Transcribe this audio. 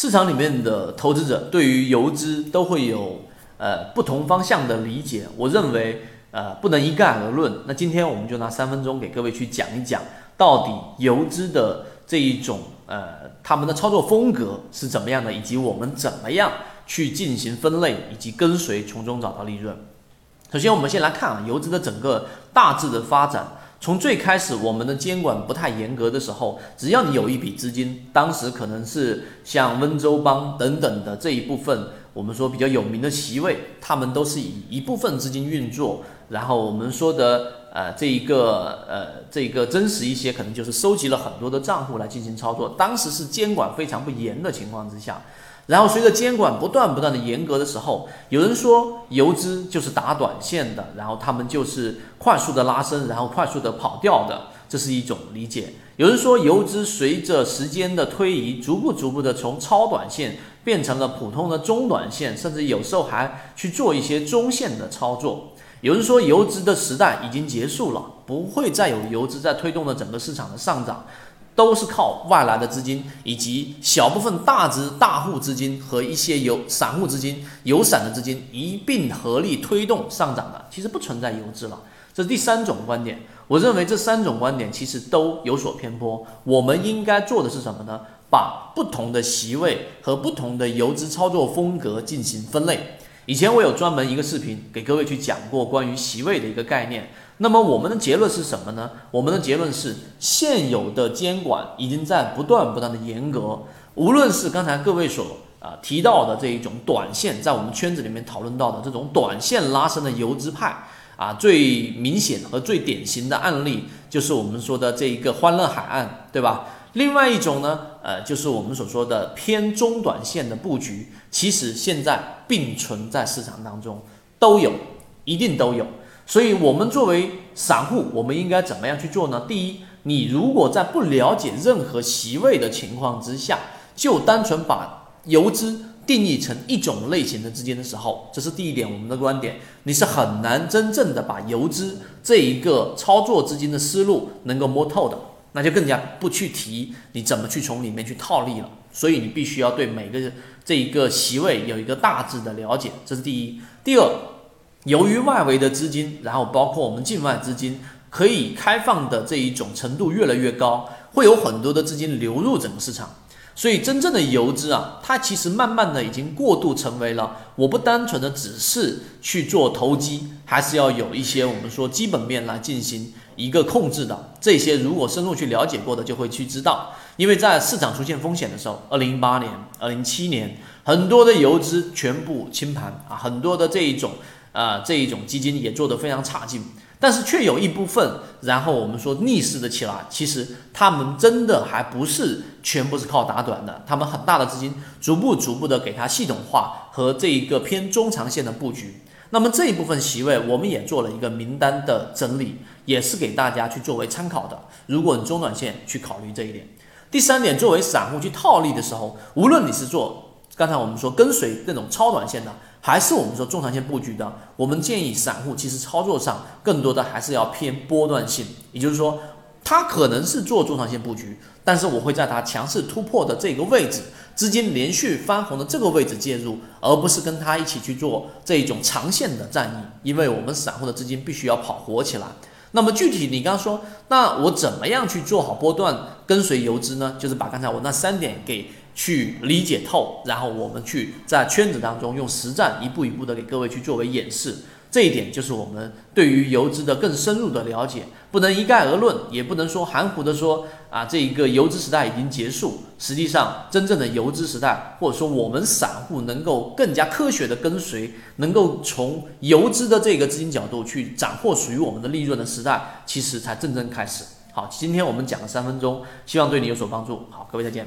市场里面的投资者对于游资都会有呃不同方向的理解，我认为呃不能一概而论。那今天我们就拿三分钟给各位去讲一讲，到底游资的这一种呃他们的操作风格是怎么样的，以及我们怎么样去进行分类以及跟随，从中找到利润。首先，我们先来看啊游资的整个大致的发展。从最开始我们的监管不太严格的时候，只要你有一笔资金，当时可能是像温州帮等等的这一部分，我们说比较有名的席位，他们都是以一部分资金运作。然后我们说的呃这一个呃这一个真实一些，可能就是收集了很多的账户来进行操作。当时是监管非常不严的情况之下。然后随着监管不断不断的严格的时候，有人说游资就是打短线的，然后他们就是快速的拉升，然后快速的跑掉的，这是一种理解。有人说游资随着时间的推移，逐步逐步的从超短线变成了普通的中短线，甚至有时候还去做一些中线的操作。有人说游资的时代已经结束了，不会再有游资在推动了整个市场的上涨。都是靠外来的资金，以及小部分大资大户资金和一些有散户资金、有散的资金一并合力推动上涨的，其实不存在游资了。这是第三种观点。我认为这三种观点其实都有所偏颇。我们应该做的是什么呢？把不同的席位和不同的游资操作风格进行分类。以前我有专门一个视频给各位去讲过关于席位的一个概念。那么我们的结论是什么呢？我们的结论是，现有的监管已经在不断不断的严格。无论是刚才各位所啊提到的这一种短线，在我们圈子里面讨论到的这种短线拉升的游资派啊，最明显和最典型的案例就是我们说的这一个欢乐海岸，对吧？另外一种呢，呃，就是我们所说的偏中短线的布局，其实现在并存在市场当中，都有，一定都有。所以，我们作为散户，我们应该怎么样去做呢？第一，你如果在不了解任何席位的情况之下，就单纯把游资定义成一种类型的资金的时候，这是第一点，我们的观点，你是很难真正的把游资这一个操作资金的思路能够摸透的，那就更加不去提你怎么去从里面去套利了。所以，你必须要对每个这一个席位有一个大致的了解，这是第一。第二。由于外围的资金，然后包括我们境外资金可以开放的这一种程度越来越高，会有很多的资金流入整个市场，所以真正的游资啊，它其实慢慢的已经过渡成为了，我不单纯的只是去做投机，还是要有一些我们说基本面来进行一个控制的。这些如果深入去了解过的，就会去知道，因为在市场出现风险的时候，二零一八年、二零一七年，很多的游资全部清盘啊，很多的这一种。啊，这一种基金也做得非常差劲，但是却有一部分，然后我们说逆势的起来，其实他们真的还不是全部是靠打短的，他们很大的资金逐步逐步的给它系统化和这一个偏中长线的布局。那么这一部分席位，我们也做了一个名单的整理，也是给大家去作为参考的。如果你中短线去考虑这一点，第三点，作为散户去套利的时候，无论你是做刚才我们说跟随那种超短线的。还是我们说中长线布局的，我们建议散户其实操作上更多的还是要偏波段性，也就是说，他可能是做中长线布局，但是我会在他强势突破的这个位置，资金连续翻红的这个位置介入，而不是跟他一起去做这一种长线的战役，因为我们散户的资金必须要跑活起来。那么具体你刚刚说，那我怎么样去做好波段跟随游资呢？就是把刚才我那三点给。去理解透，然后我们去在圈子当中用实战一步一步的给各位去作为演示，这一点就是我们对于游资的更深入的了解，不能一概而论，也不能说含糊的说啊，这一个游资时代已经结束。实际上，真正的游资时代，或者说我们散户能够更加科学的跟随，能够从游资的这个资金角度去斩获属于我们的利润的时代，其实才真正开始。好，今天我们讲了三分钟，希望对你有所帮助。好，各位再见。